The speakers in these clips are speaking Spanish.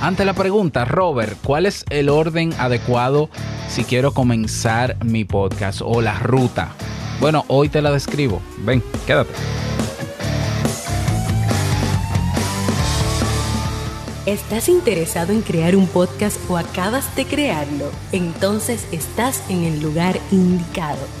Ante la pregunta, Robert, ¿cuál es el orden adecuado si quiero comenzar mi podcast o la ruta? Bueno, hoy te la describo. Ven, quédate. ¿Estás interesado en crear un podcast o acabas de crearlo? Entonces estás en el lugar indicado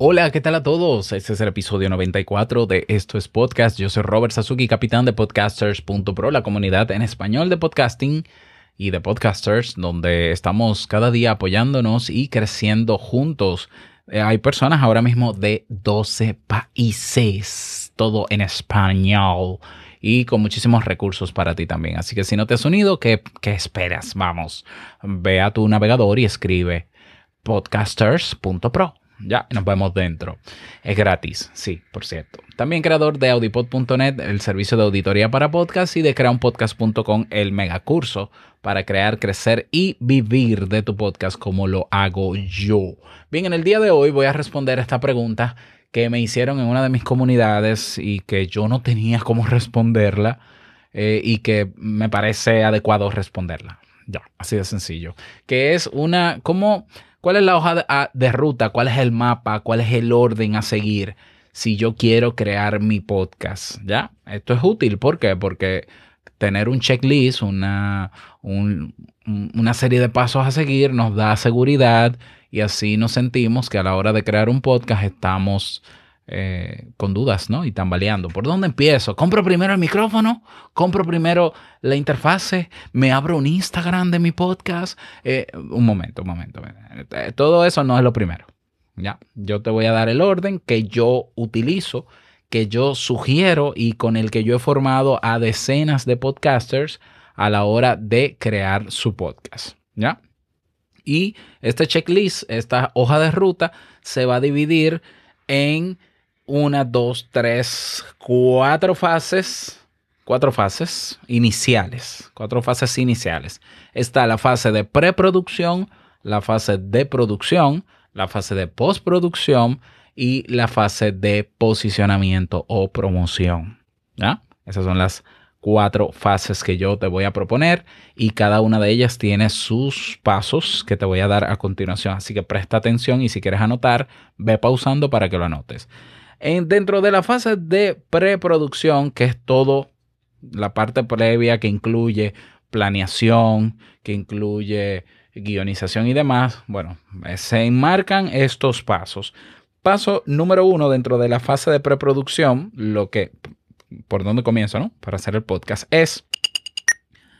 Hola, ¿qué tal a todos? Este es el episodio 94 de Esto es Podcast. Yo soy Robert Sasuki, capitán de podcasters.pro, la comunidad en español de podcasting y de podcasters, donde estamos cada día apoyándonos y creciendo juntos. Eh, hay personas ahora mismo de 12 países, todo en español y con muchísimos recursos para ti también. Así que si no te has unido, ¿qué, qué esperas? Vamos, ve a tu navegador y escribe podcasters.pro ya, nos vemos dentro. Es gratis, sí, por cierto. También creador de audipod.net, el servicio de auditoría para podcast, y de creaunpodcast.com, el megacurso para crear, crecer y vivir de tu podcast como lo hago yo. Bien, en el día de hoy voy a responder esta pregunta que me hicieron en una de mis comunidades y que yo no tenía cómo responderla eh, y que me parece adecuado responderla. Ya, así de sencillo. Que es una, ¿cómo ¿Cuál es la hoja ah, de, ruta? ¿Cuál es el mapa? ¿Cuál es el orden a seguir si yo quiero crear mi podcast? ¿Ya? Esto es útil. ¿Por qué? Porque tener un checklist, una, una serie de pasos a seguir nos da seguridad y así nos sentimos que a la hora de crear un podcast estamos eh, con dudas, ¿no? Y tambaleando. ¿Por dónde empiezo? ¿Compro primero el micrófono? ¿Compro primero la interfase? ¿Me abro un Instagram de mi podcast? Eh, un momento, un momento. Eh, todo eso no es lo primero. Ya, yo te voy a dar el orden que yo utilizo, que yo sugiero y con el que yo he formado a decenas de podcasters a la hora de crear su podcast. ¿Ya? Y este checklist, esta hoja de ruta, se va a dividir en una, dos, tres, cuatro fases, cuatro fases iniciales, cuatro fases iniciales. Está la fase de preproducción, la fase de producción, la fase de postproducción y la fase de posicionamiento o promoción. ¿Ya? Esas son las cuatro fases que yo te voy a proponer y cada una de ellas tiene sus pasos que te voy a dar a continuación. Así que presta atención y si quieres anotar, ve pausando para que lo anotes dentro de la fase de preproducción, que es todo la parte previa que incluye planeación, que incluye guionización y demás, bueno, se enmarcan estos pasos. Paso número uno dentro de la fase de preproducción, lo que, por donde comienzo, ¿no? Para hacer el podcast, es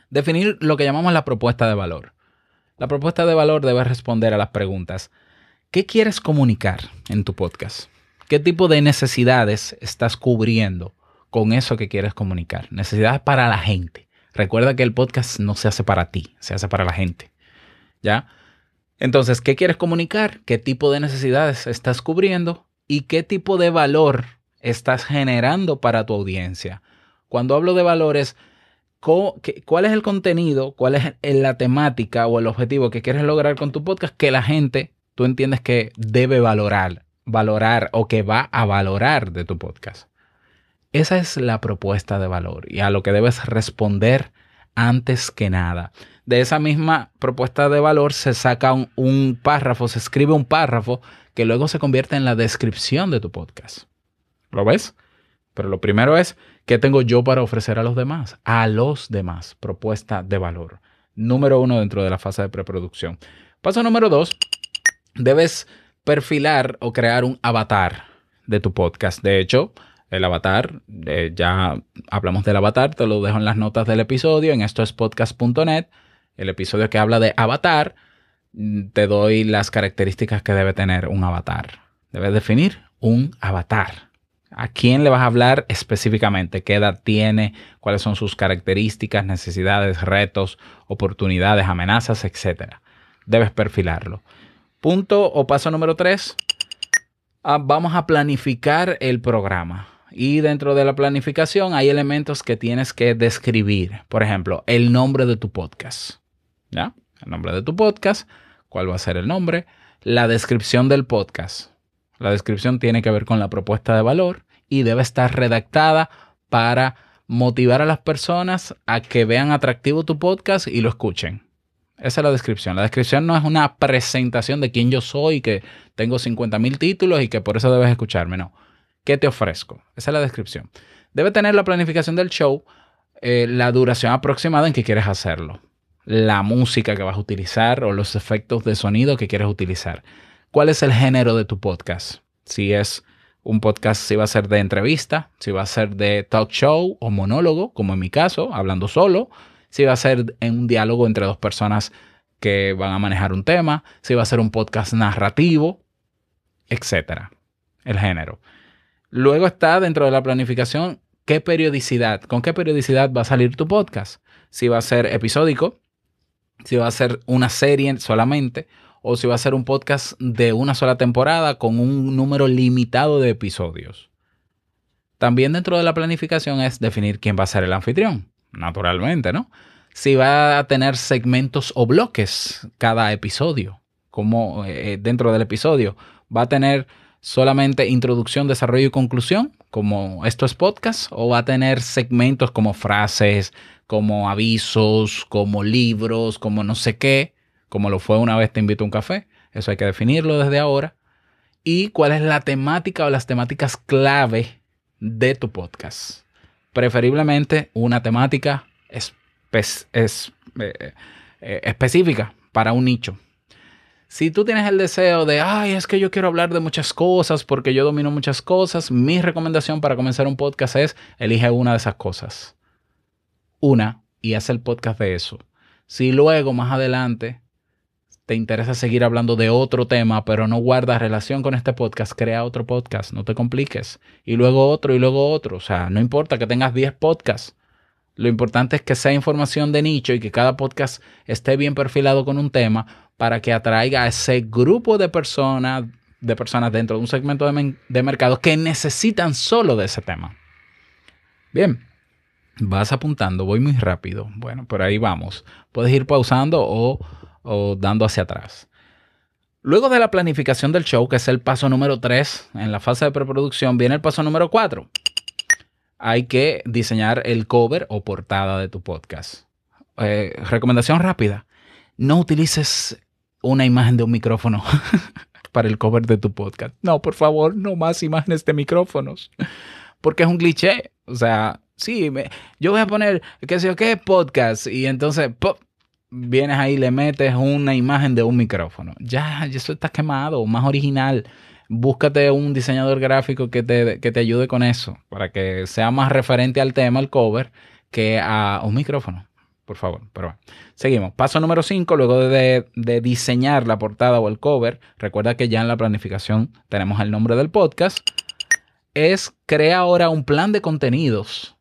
definir lo que llamamos la propuesta de valor. La propuesta de valor debe responder a las preguntas, ¿qué quieres comunicar en tu podcast? ¿Qué tipo de necesidades estás cubriendo con eso que quieres comunicar? Necesidades para la gente. Recuerda que el podcast no se hace para ti, se hace para la gente. ¿Ya? Entonces, ¿qué quieres comunicar? ¿Qué tipo de necesidades estás cubriendo? ¿Y qué tipo de valor estás generando para tu audiencia? Cuando hablo de valores, ¿cuál es el contenido? ¿Cuál es la temática o el objetivo que quieres lograr con tu podcast que la gente, tú entiendes que debe valorar? Valorar o que va a valorar de tu podcast. Esa es la propuesta de valor y a lo que debes responder antes que nada. De esa misma propuesta de valor se saca un, párrafo, se escribe un párrafo que luego se convierte en la descripción de tu podcast. ¿Lo ves? Pero lo primero es, ¿qué tengo yo para ofrecer a los demás? A los demás, propuesta de valor. Número uno dentro de la fase de preproducción. Paso número dos, debes perfilar o crear un avatar de tu podcast. De hecho, el avatar, eh, ya hablamos del avatar, te lo dejo en las notas del episodio, en esto es podcast.net, el episodio que habla de avatar, mm, te doy las características que debe tener un avatar. Debes definir un avatar. ¿A quién le vas a hablar específicamente? ¿Qué edad tiene? ¿Cuáles son sus características, necesidades, retos, oportunidades, amenazas, etcétera? Debes perfilarlo. Punto o paso número tres. Ah, vamos a planificar el programa. Y dentro de la planificación hay elementos que tienes que describir. Por ejemplo, el nombre de tu podcast. ¿Ya? El nombre de tu podcast. ¿Cuál va a ser el nombre? La descripción del podcast. La descripción tiene que ver con la propuesta de valor y debe estar redactada para motivar a las personas a que vean atractivo tu podcast y lo escuchen. Esa es la descripción. La descripción no es una presentación de quién yo soy, que tengo 50 mil títulos y que por eso debes escucharme. No. ¿Qué te ofrezco? Esa es la descripción. Debe tener la planificación del show, eh, la duración aproximada en que quieres hacerlo, la música que vas a utilizar o los efectos de sonido que quieres utilizar. ¿Cuál es el género de tu podcast? Si es un podcast, si va a ser de entrevista, si va a ser de talk show o monólogo, como en mi caso, hablando solo, si va a ser en un diálogo entre dos personas que van a manejar un tema, si va a ser un podcast narrativo, etcétera. El género. Luego está dentro de la planificación qué periodicidad, con qué periodicidad va a salir tu podcast. Si va a ser episódico, si va a ser una serie solamente o si va a ser un podcast de una sola temporada con un número limitado de episodios. También dentro de la planificación es definir quién va a ser el anfitrión, naturalmente, ¿no? Si va a tener segmentos o bloques cada episodio, como eh, dentro del episodio, va a tener solamente introducción, desarrollo y conclusión, como esto es podcast, o va a tener segmentos como frases, como avisos, como libros, como no sé qué, como lo fue una vez te invito a un café. Eso hay que definirlo desde ahora. Y cuál es la temática o las temáticas clave de tu podcast. Preferiblemente una temática es, eh, eh, específica para un nicho. Si tú tienes el deseo de, ay, es que yo quiero hablar de muchas cosas porque yo domino muchas cosas, mi recomendación para comenzar un podcast es, elige una de esas cosas. Una y haz el podcast de eso. Si luego, más adelante, te interesa seguir hablando de otro tema, pero no guarda relación con este podcast, crea otro podcast, no te compliques. Y luego otro y luego otro. O sea, no importa que tengas 10 podcasts. Lo importante es que sea información de nicho y que cada podcast esté bien perfilado con un tema para que atraiga a ese grupo de personas, de personas dentro de un segmento de, de mercado que necesitan solo de ese tema. Bien, vas apuntando, voy muy rápido. Bueno, por ahí vamos. Puedes ir pausando o, o dando hacia atrás. Luego de la planificación del show, que es el paso número 3 en la fase de preproducción, viene el paso número 4 hay que diseñar el cover o portada de tu podcast. Eh, recomendación rápida. No utilices una imagen de un micrófono para el cover de tu podcast. No, por favor, no más imágenes de micrófonos. Porque es un cliché. O sea, sí, yo voy a poner, qué sé yo, qué podcast. Y entonces, vienes ahí le metes una imagen de un micrófono. Ya, eso está quemado, más original búscate un diseñador gráfico que te, que te ayude con eso, para que sea más referente al tema, el cover, que a un micrófono, por favor. Pero seguimos. Paso número 5, luego de, de, diseñar la portada o el cover, recuerda que ya en la planificación tenemos el nombre del podcast, es crea ahora un plan de contenidos.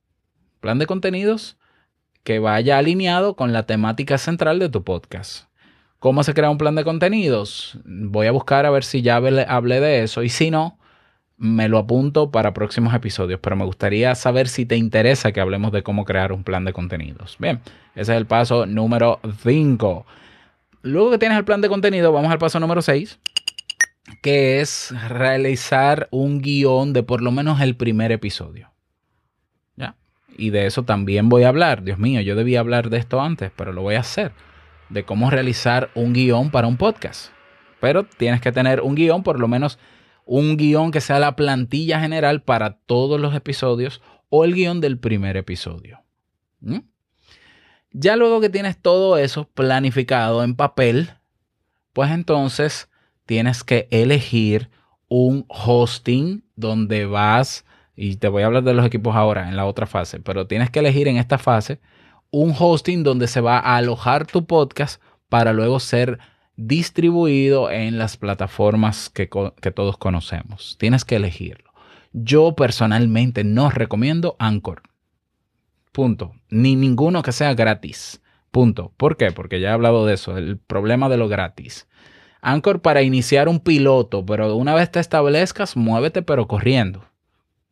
Plan de contenidos que vaya alineado con la temática central de tu podcast. ¿Cómo se crea un plan de contenidos? Voy a buscar a ver si ya hablé de eso y si no, me lo apunto para próximos episodios, pero me gustaría saber si te interesa que hablemos de cómo crear un plan de contenidos. Bien, ese es el paso número 5. Luego que tienes el plan de contenido, vamos al paso número 6, que es realizar un guion de por lo menos el primer episodio. Y de eso también voy a hablar. Dios mío, yo debía hablar de esto antes, pero lo voy a hacer de cómo realizar un guion para un podcast. Pero tienes que tener un guion, por lo menos un guion que sea la plantilla general para todos los episodios o el guion del primer episodio. Ya luego que tienes todo eso planificado en papel, pues entonces tienes que elegir un hosting donde vas, y te voy a hablar de los equipos ahora en la otra fase, pero tienes que elegir en esta fase un hosting donde se va a alojar tu podcast para luego ser distribuido en las plataformas que, todos conocemos. Tienes que elegirlo. Yo personalmente no recomiendo Anchor. Punto. Ni ninguno que sea gratis. Punto. ¿Por qué? Porque ya he hablado de eso, el problema de lo gratis. Anchor para iniciar un piloto, pero una vez te establezcas, muévete pero corriendo.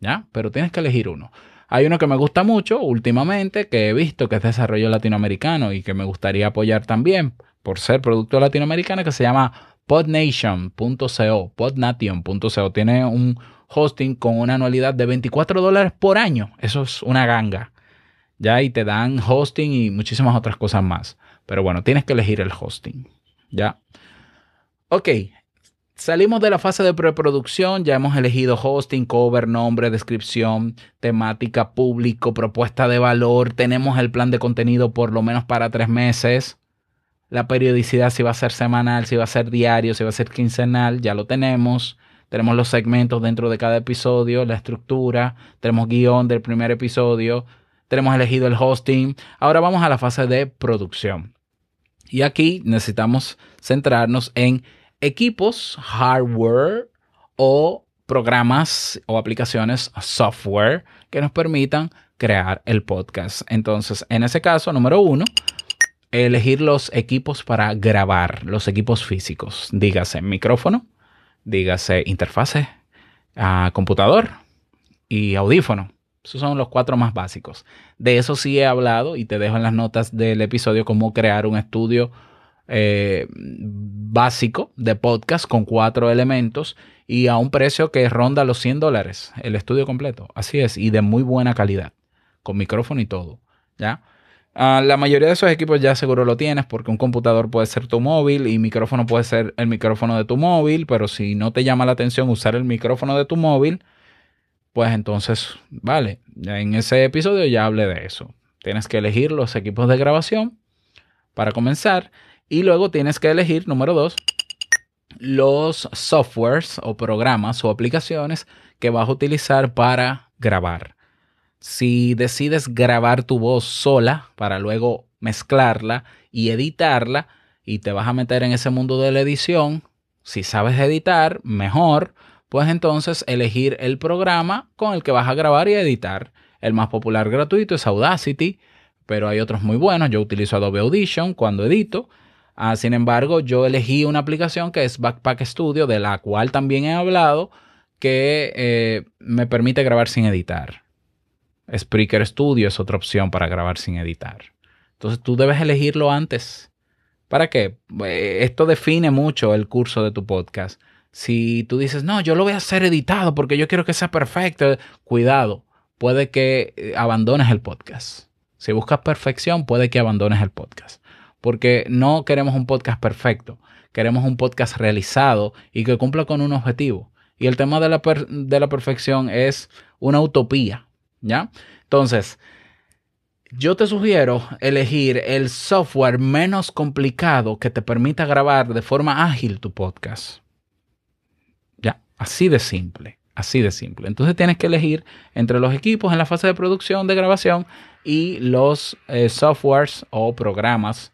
¿Ya? Pero tienes que elegir uno. Hay uno que me gusta mucho últimamente, que he visto que es desarrollo latinoamericano y que me gustaría apoyar también por ser producto latinoamericano, que se llama podnation.co, podnation.co. Tiene un hosting con una anualidad de 24 dólares por año. Eso es una ganga. Ya, y te dan hosting y muchísimas otras cosas más. Pero bueno, tienes que elegir el hosting. Ya. Ok, Salimos de la fase de preproducción, ya hemos elegido hosting, cover, nombre, descripción, temática, público, propuesta de valor, tenemos el plan de contenido por lo menos para tres meses, la periodicidad si va a ser semanal, si va a ser diario, si va a ser quincenal, ya lo tenemos, tenemos los segmentos dentro de cada episodio, la estructura, tenemos guion del primer episodio, tenemos elegido el hosting, ahora vamos a la fase de producción. Y aquí necesitamos centrarnos en equipos, hardware o programas o aplicaciones software que nos permitan crear el podcast. Entonces, en ese caso, número uno, elegir los equipos para grabar, los equipos físicos. Dígase micrófono, dígase interfase, a computador y audífono. Esos son los cuatro más básicos. De eso sí he hablado y te dejo en las notas del episodio cómo crear un estudio eh, básico de podcast con cuatro elementos y a un precio que ronda los 100 dólares el estudio completo. Así es, y de muy buena calidad, con micrófono y todo. ¿ya? Ah, la mayoría de esos equipos ya seguro lo tienes porque un computador puede ser tu móvil y micrófono puede ser el micrófono de tu móvil, pero si no te llama la atención usar el micrófono de tu móvil, pues entonces, vale, en ese episodio ya hablé de eso. Tienes que elegir los equipos de grabación para comenzar y luego tienes que elegir, número dos, los softwares o programas o aplicaciones que vas a utilizar para grabar. Si decides grabar tu voz sola para luego mezclarla y editarla y te vas a meter en ese mundo de la edición, si sabes editar, mejor, pues entonces elegir el programa con el que vas a grabar y editar. El más popular gratuito es Audacity, pero hay otros muy buenos. Yo utilizo Adobe Audition cuando edito Ah, sin embargo, yo elegí una aplicación que es Backpack Studio, de la cual también he hablado, que eh, me permite grabar sin editar. Spreaker Studio es otra opción para grabar sin editar. Entonces tú debes elegirlo antes. ¿Para qué? Eh, esto define mucho el curso de tu podcast. Si tú dices, no, yo lo voy a hacer editado porque yo quiero que sea perfecto, cuidado, puede que eh, abandones el podcast. Si buscas perfección, puede que abandones el podcast porque no queremos un podcast perfecto, queremos un podcast realizado y que cumpla con un objetivo. Y el tema de la, de la perfección es una utopía, ¿ya? Entonces, yo te sugiero elegir el software menos complicado que te permita grabar de forma ágil tu podcast. Ya, así de simple, así de simple. Entonces tienes que elegir entre los equipos en la fase de producción, de grabación y los eh, softwares o programas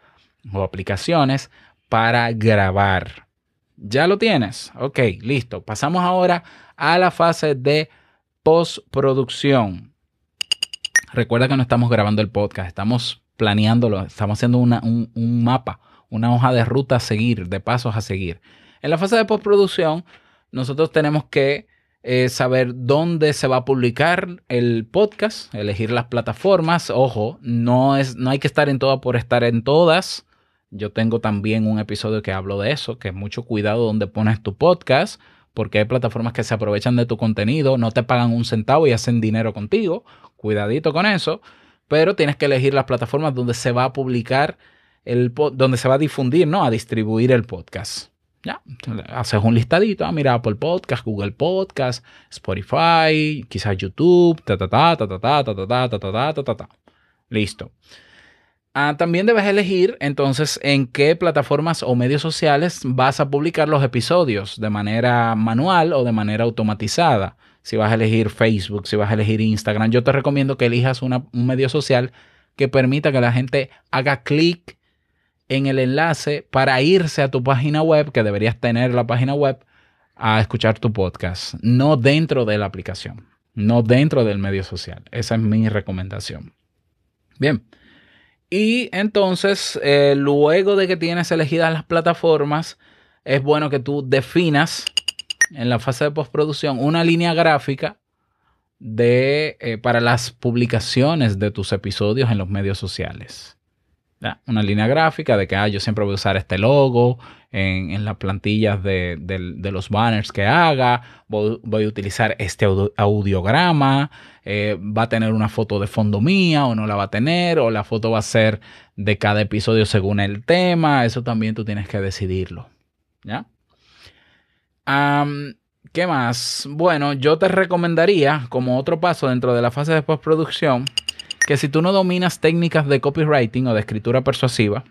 o aplicaciones para grabar. ¿Ya lo tienes? Ok, listo. Pasamos ahora a la fase de postproducción. Recuerda que no estamos grabando el podcast, estamos planeándolo, estamos haciendo un, un mapa, una hoja de ruta a seguir, de pasos a seguir. En la fase de postproducción, nosotros tenemos que eh, saber dónde se va a publicar el podcast, elegir las plataformas. Ojo, no, es, no hay que estar en todas por estar en todas. Yo tengo también un episodio que hablo de eso, que mucho cuidado donde pones tu podcast, porque hay plataformas que se aprovechan de tu contenido, no te pagan un centavo y hacen dinero contigo. Cuidadito con eso, pero tienes que elegir las plataformas donde se va a publicar el donde se va a difundir, ¿no? A distribuir el podcast. Ya, haces un listadito, ah, mira, Apple Podcast, Google Podcast, Spotify, quizás YouTube, ta ta ta ta ta ta ta ta ta ta ta ta ta. Listo. Ah, también debes elegir entonces en qué plataformas o medios sociales vas a publicar los episodios de manera manual o de manera automatizada. Si vas a elegir Facebook, si vas a elegir Instagram, yo te recomiendo que elijas un medio social que permita que la gente haga clic en el enlace para irse a tu página web, que deberías tener la página web a escuchar tu podcast, no dentro de la aplicación, no dentro del medio social. Esa es mi recomendación. Bien. Y entonces, eh, luego de que tienes elegidas las plataformas, es bueno que tú definas en la fase de postproducción una línea gráfica de, eh, para las publicaciones de tus episodios en los medios sociales. Una línea gráfica de que ah, yo siempre voy a usar este logo en, las plantillas de, los banners que haga, voy, a utilizar este audiograma, eh, va a tener una foto de fondo mía o no la va a tener, o la foto va a ser de cada episodio según el tema, eso también tú tienes que decidirlo. ¿Ya? ¿Qué más? Bueno, yo te recomendaría, como otro paso dentro de la fase de postproducción, que si tú no dominas técnicas de copywriting o de escritura persuasiva,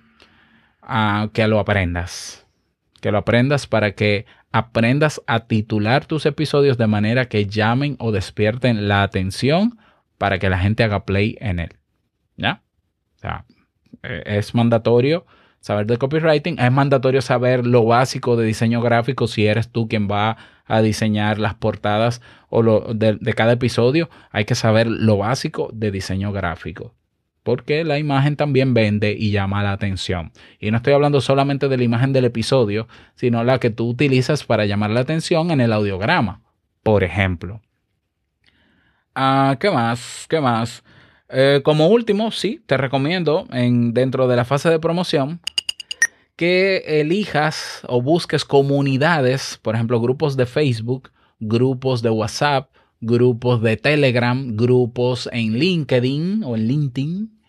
ah, que lo aprendas. Que lo aprendas para que aprendas a titular tus episodios de manera que llamen o despierten la atención para que la gente haga play en él. ¿Ya? O sea, e, es mandatorio saber de copywriting, es mandatorio saber lo básico de diseño gráfico si eres tú quien va a diseñar las portadas o lo de, cada episodio, hay que saber lo básico de diseño gráfico. Porque la imagen también vende y llama la atención. Y no estoy hablando solamente de la imagen del episodio, sino la que tú utilizas para llamar la atención en el audiograma, por ejemplo. Ah, ¿Qué más? ¿Qué más? Eh, como último, sí, te recomiendo en, dentro de la fase de promoción que elijas o busques comunidades, por ejemplo, grupos de Facebook, grupos de WhatsApp, grupos de Telegram, grupos en LinkedIn o en LinkedIn,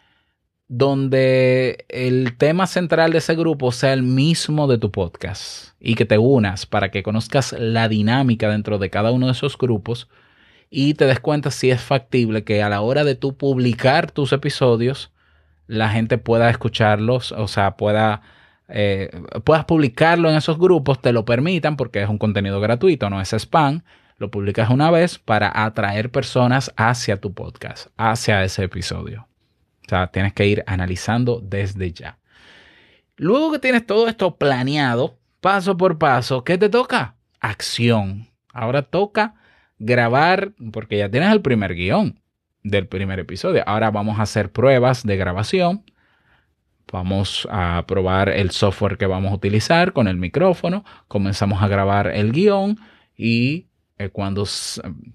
donde el tema central de ese grupo sea el mismo de tu podcast y que te unas para que conozcas la dinámica dentro de cada uno de esos grupos y te des cuenta si es factible que a la hora de tú publicar tus episodios, la gente pueda escucharlos, o sea, pueda, eh, puedas publicarlo en esos grupos, te lo permitan porque es un contenido gratuito, no es spam. Lo publicas una vez para atraer personas hacia tu podcast, hacia ese episodio. O sea, tienes que ir analizando desde ya. Luego que tienes todo esto planeado, paso por paso, ¿qué te toca? Acción. Ahora toca grabar, porque ya tienes el primer guion del primer episodio. Ahora vamos a hacer pruebas de grabación. Vamos a probar el software que vamos a utilizar con el micrófono. Comenzamos a grabar el guion y eh, cuando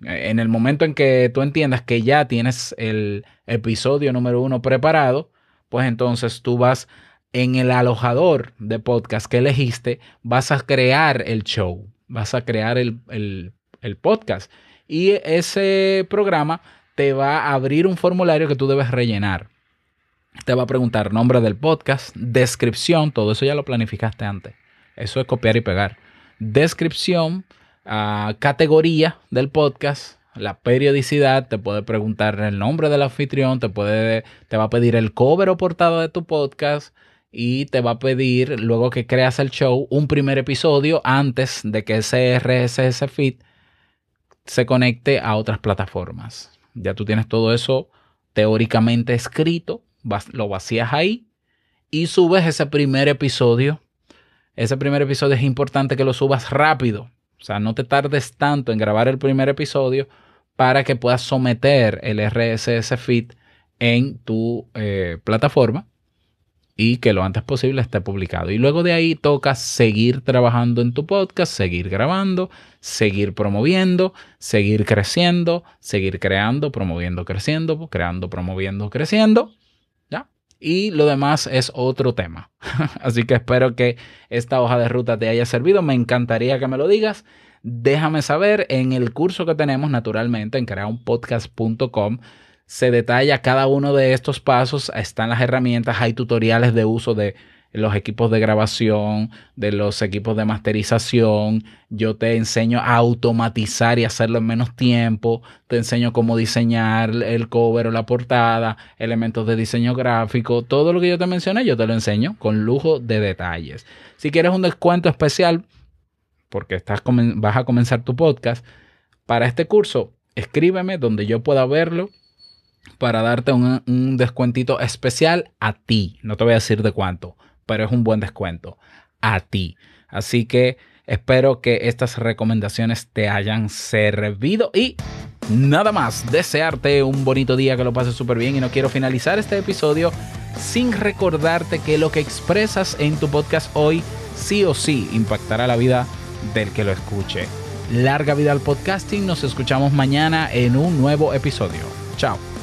en el momento en que tú entiendas que ya tienes el episodio número uno preparado, pues entonces tú vas en el alojador de podcast que elegiste, vas a crear el show, vas a crear el, el el podcast. Y ese programa te va a abrir un formulario que tú debes rellenar. Te va a preguntar nombre del podcast, descripción, todo eso ya lo planificaste antes. Eso es copiar y pegar. Descripción, ah, categoría del podcast, la periodicidad, te puede preguntar el nombre del anfitrión, te, puede, te va a pedir el cover o portada de tu podcast y te va a pedir, luego que creas el show, un primer episodio antes de que ese RSS feed se conecte a otras plataformas. Ya tú tienes todo eso teóricamente escrito, lo vacías ahí y subes ese primer episodio. Ese primer episodio es importante que lo subas rápido. O sea, no te tardes tanto en grabar el primer episodio para que puedas someter el RSS feed en tu eh, plataforma y que lo antes posible esté publicado. Y luego de ahí toca seguir trabajando en tu podcast, seguir grabando, seguir promoviendo, seguir creciendo, seguir creando, promoviendo, creciendo, creando, promoviendo, creciendo. Y lo demás es otro tema. Así que espero que esta hoja de ruta te haya servido. Me encantaría que me lo digas. Déjame saber en el curso que tenemos naturalmente en creaunpodcast.com se detalla cada uno de estos pasos, están las herramientas, hay tutoriales de uso de los equipos de grabación, de los equipos de masterización. Yo te enseño a automatizar y hacerlo en menos tiempo. Te enseño cómo diseñar el cover o la portada, elementos de diseño gráfico. Todo lo que yo te mencioné, yo te lo enseño con lujo de detalles. Si quieres un descuento especial, porque estás, vas a comenzar tu podcast, para este curso, escríbeme donde yo pueda verlo para darte un, descuentito especial a ti. No te voy a decir de cuánto, pero es un buen descuento a ti. Así que Espero que estas recomendaciones te hayan servido y nada más, desearte un bonito día, que lo pases súper bien y no quiero finalizar este episodio sin recordarte que lo que expresas en tu podcast hoy sí o sí impactará la vida del que lo escuche. Larga vida al podcasting, nos escuchamos mañana en un nuevo episodio. Chao.